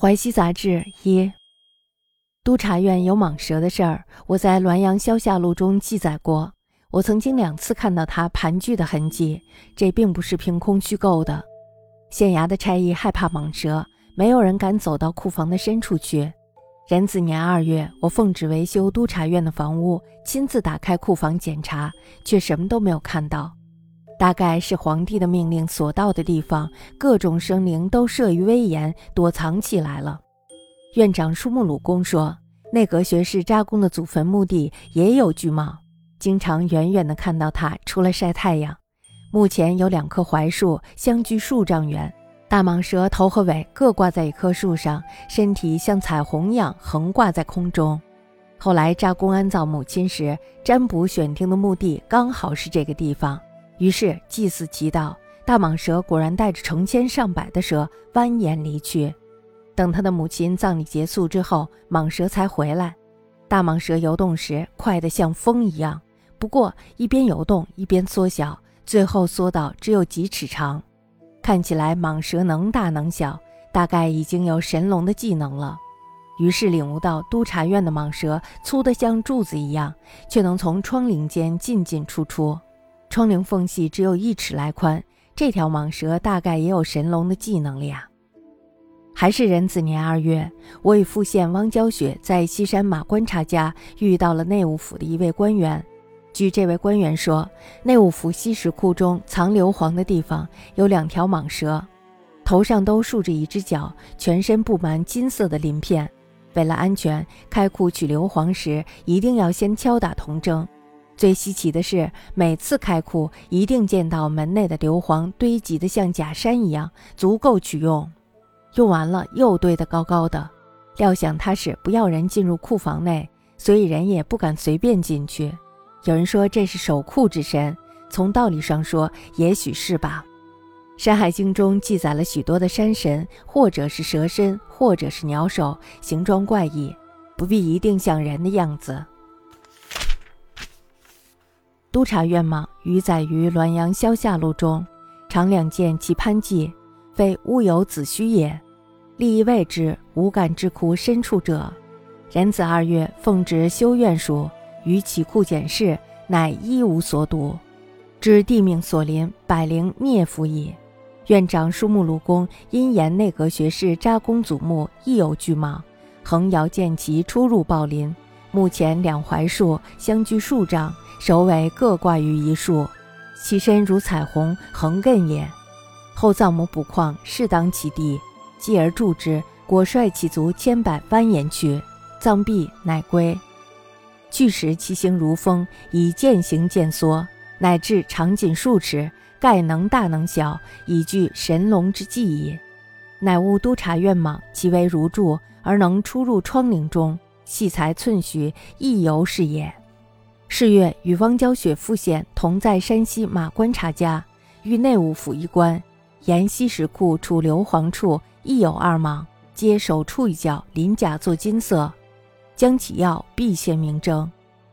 淮西杂志一，督察院有蟒蛇的事儿，我在《滦阳消夏录》中记载过。我曾经两次看到它盘踞的痕迹，这并不是凭空虚构的。县衙的差役害怕蟒蛇，没有人敢走到库房的深处去。壬子年二月，我奉旨维修督察院的房屋，亲自打开库房检查，却什么都没有看到。大概是皇帝的命令所到的地方，各种生灵都慑于威严，躲藏起来了。院长舒木鲁公说，内阁学士扎贡的祖坟墓地也有巨蟒，经常远远地看到它出来晒太阳。墓前有两棵槐树，相距数丈远，大蟒蛇头和尾各挂在一棵树上，身体像彩虹一样横挂在空中。后来扎公安葬母亲时，占卜选定的墓地刚好是这个地方。于是祭祀祈祷，大蟒蛇果然带着成千上百的蛇蜿蜒离去。等他的母亲葬礼结束之后，蟒蛇才回来。大蟒蛇游动时快得像风一样，不过一边游动一边缩小，最后缩到只有几尺长。看起来蟒蛇能大能小，大概已经有神龙的技能了。于是领悟到督察院的蟒蛇粗得像柱子一样，却能从窗棂间进进出出。窗棂缝隙只有一尺来宽，这条蟒蛇大概也有神龙的技能了呀。还是壬子年二月，我与副县汪娇雪在西山马观察家遇到了内务府的一位官员。据这位官员说，内务府西石库中藏硫磺的地方有两条蟒蛇，头上都竖着一只角，全身布满金色的鳞片。为了安全，开库取硫磺时一定要先敲打铜筝。最稀奇的是，每次开库一定见到门内的硫磺堆积得像假山一样，足够取用。用完了又堆得高高的。料想他是不要人进入库房内，所以人也不敢随便进去。有人说这是守库之神，从道理上说，也许是吧。《山海经》中记载了许多的山神，或者是蛇身，或者是鸟首，形状怪异，不必一定像人的样子。督察院蟒余载于《滦阳消夏录》中，常两见其攀迹，非乌有子虚也。立意未之，无感之库深处者。壬子二月，奉旨修院署，于其库检视，乃一无所睹。知地命所临，百灵灭伏矣。院长书目鲁公因言内阁学士扎公祖墓亦有巨蟒，横遥见其出入暴林。墓前两槐树相距数丈。首尾各挂于一树，其身如彩虹，横亘也。后葬母补矿，适当其地，继而助之，果率其足千百蜿蜒去，葬毕，乃归。巨石其形如风，以渐行渐缩，乃至长仅数尺，盖能大能小，以具神龙之技也。乃悟督察院蟒，其为如柱，而能出入窗棂中，细才寸许，亦犹是也。是月，与汪娇雪复县同在山西马观察家，遇内务府一官，沿西石库处硫磺处亦有二蟒，皆手触一角，鳞甲作金色。将起药，必现明征。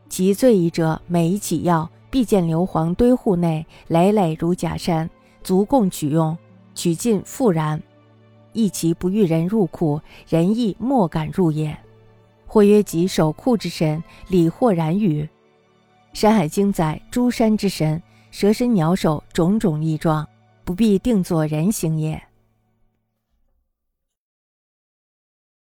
其最疑者，每一起药必见硫磺堆户内，累累如假山，足供取用。取尽复燃，亦其不欲人入库，人亦莫敢入也。或曰：即守库之神，理或然语。《山海经》载诸山之神，蛇身鸟首，种种异状，不必定作人形也。